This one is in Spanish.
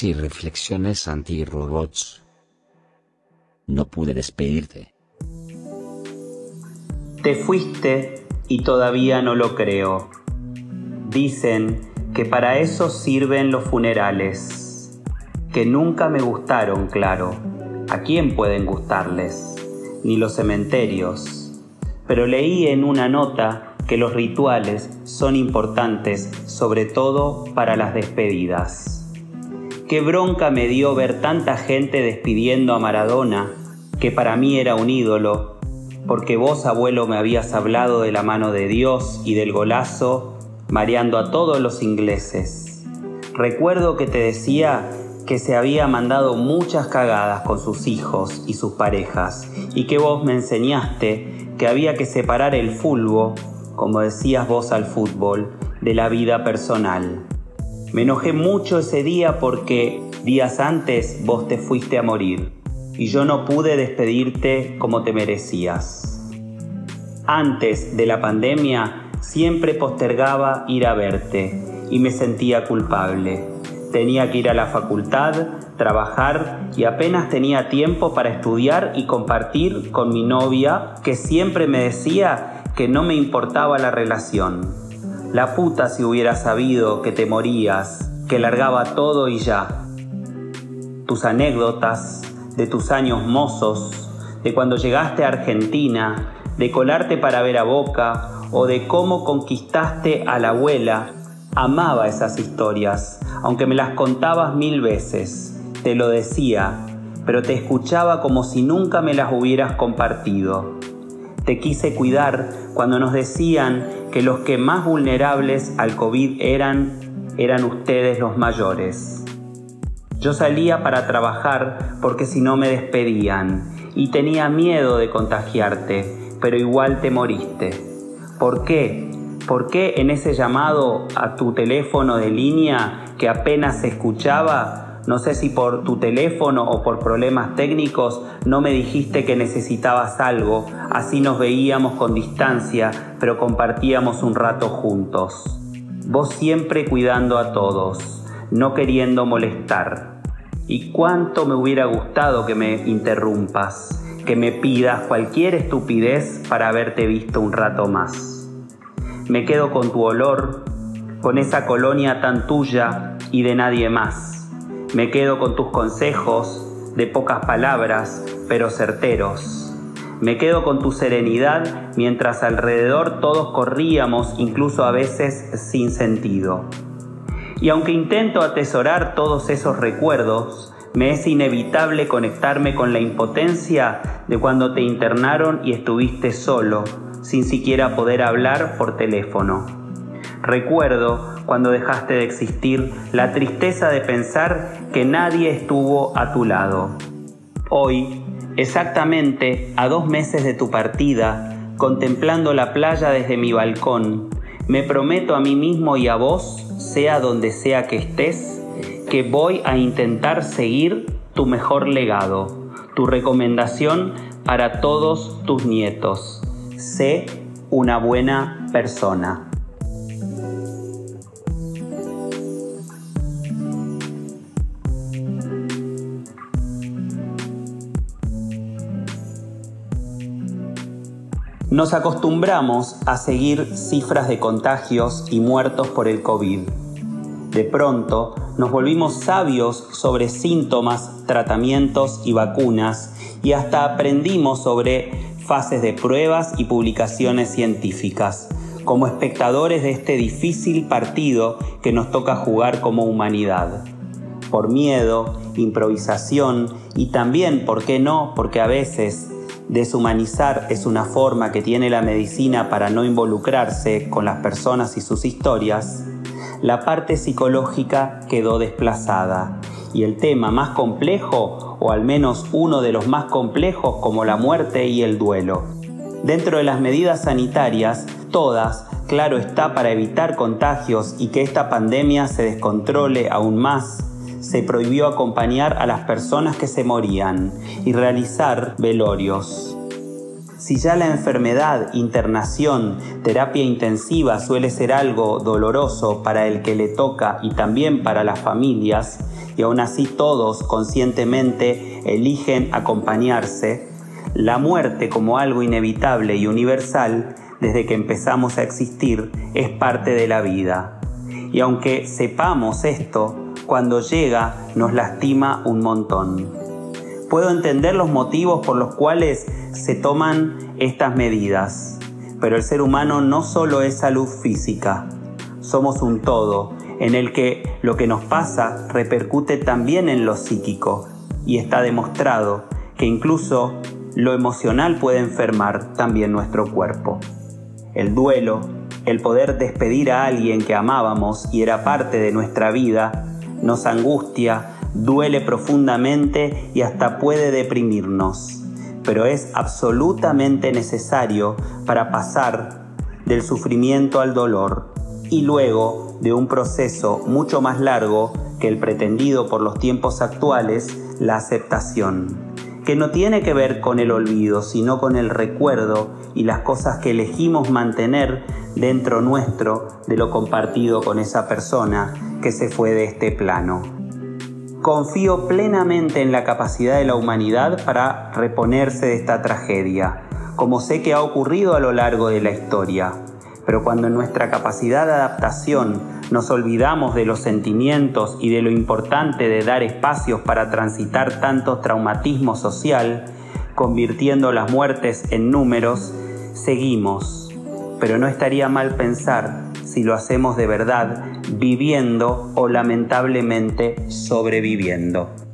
y reflexiones anti-robots. No pude despedirte. Te fuiste y todavía no lo creo. Dicen que para eso sirven los funerales, que nunca me gustaron, claro. ¿A quién pueden gustarles? Ni los cementerios. Pero leí en una nota que los rituales son importantes, sobre todo para las despedidas. Qué bronca me dio ver tanta gente despidiendo a Maradona, que para mí era un ídolo, porque vos, abuelo, me habías hablado de la mano de Dios y del golazo, mareando a todos los ingleses. Recuerdo que te decía que se había mandado muchas cagadas con sus hijos y sus parejas, y que vos me enseñaste que había que separar el fulbo, como decías vos al fútbol, de la vida personal. Me enojé mucho ese día porque días antes vos te fuiste a morir y yo no pude despedirte como te merecías. Antes de la pandemia siempre postergaba ir a verte y me sentía culpable. Tenía que ir a la facultad, trabajar y apenas tenía tiempo para estudiar y compartir con mi novia que siempre me decía que no me importaba la relación. La puta si hubiera sabido que te morías, que largaba todo y ya. Tus anécdotas, de tus años mozos, de cuando llegaste a Argentina, de colarte para ver a Boca o de cómo conquistaste a la abuela, amaba esas historias, aunque me las contabas mil veces. Te lo decía, pero te escuchaba como si nunca me las hubieras compartido. Te quise cuidar cuando nos decían que los que más vulnerables al COVID eran, eran ustedes los mayores. Yo salía para trabajar porque si no me despedían y tenía miedo de contagiarte, pero igual te moriste. ¿Por qué? ¿Por qué en ese llamado a tu teléfono de línea que apenas se escuchaba, no sé si por tu teléfono o por problemas técnicos, no me dijiste que necesitabas algo, así nos veíamos con distancia, pero compartíamos un rato juntos. Vos siempre cuidando a todos no queriendo molestar. Y cuánto me hubiera gustado que me interrumpas, que me pidas cualquier estupidez para haberte visto un rato más. Me quedo con tu olor, con esa colonia tan tuya y de nadie más. Me quedo con tus consejos, de pocas palabras, pero certeros. Me quedo con tu serenidad mientras alrededor todos corríamos, incluso a veces sin sentido. Y aunque intento atesorar todos esos recuerdos, me es inevitable conectarme con la impotencia de cuando te internaron y estuviste solo, sin siquiera poder hablar por teléfono. Recuerdo cuando dejaste de existir la tristeza de pensar que nadie estuvo a tu lado. Hoy, exactamente a dos meses de tu partida, contemplando la playa desde mi balcón, me prometo a mí mismo y a vos sea donde sea que estés, que voy a intentar seguir tu mejor legado, tu recomendación para todos tus nietos. Sé una buena persona. Nos acostumbramos a seguir cifras de contagios y muertos por el COVID. De pronto, nos volvimos sabios sobre síntomas, tratamientos y vacunas y hasta aprendimos sobre fases de pruebas y publicaciones científicas, como espectadores de este difícil partido que nos toca jugar como humanidad. Por miedo, improvisación y también, ¿por qué no? Porque a veces Deshumanizar es una forma que tiene la medicina para no involucrarse con las personas y sus historias. La parte psicológica quedó desplazada y el tema más complejo, o al menos uno de los más complejos como la muerte y el duelo. Dentro de las medidas sanitarias, todas, claro está, para evitar contagios y que esta pandemia se descontrole aún más, se prohibió acompañar a las personas que se morían y realizar velorios. Si ya la enfermedad, internación, terapia intensiva suele ser algo doloroso para el que le toca y también para las familias, y aún así todos conscientemente eligen acompañarse, la muerte como algo inevitable y universal desde que empezamos a existir es parte de la vida. Y aunque sepamos esto, cuando llega nos lastima un montón. Puedo entender los motivos por los cuales se toman estas medidas, pero el ser humano no solo es salud física, somos un todo en el que lo que nos pasa repercute también en lo psíquico y está demostrado que incluso lo emocional puede enfermar también nuestro cuerpo. El duelo, el poder despedir a alguien que amábamos y era parte de nuestra vida, nos angustia, duele profundamente y hasta puede deprimirnos, pero es absolutamente necesario para pasar del sufrimiento al dolor y luego de un proceso mucho más largo que el pretendido por los tiempos actuales, la aceptación que no tiene que ver con el olvido, sino con el recuerdo y las cosas que elegimos mantener dentro nuestro de lo compartido con esa persona que se fue de este plano. Confío plenamente en la capacidad de la humanidad para reponerse de esta tragedia, como sé que ha ocurrido a lo largo de la historia. Pero cuando en nuestra capacidad de adaptación nos olvidamos de los sentimientos y de lo importante de dar espacios para transitar tanto traumatismo social, convirtiendo las muertes en números, seguimos. Pero no estaría mal pensar si lo hacemos de verdad, viviendo o lamentablemente sobreviviendo.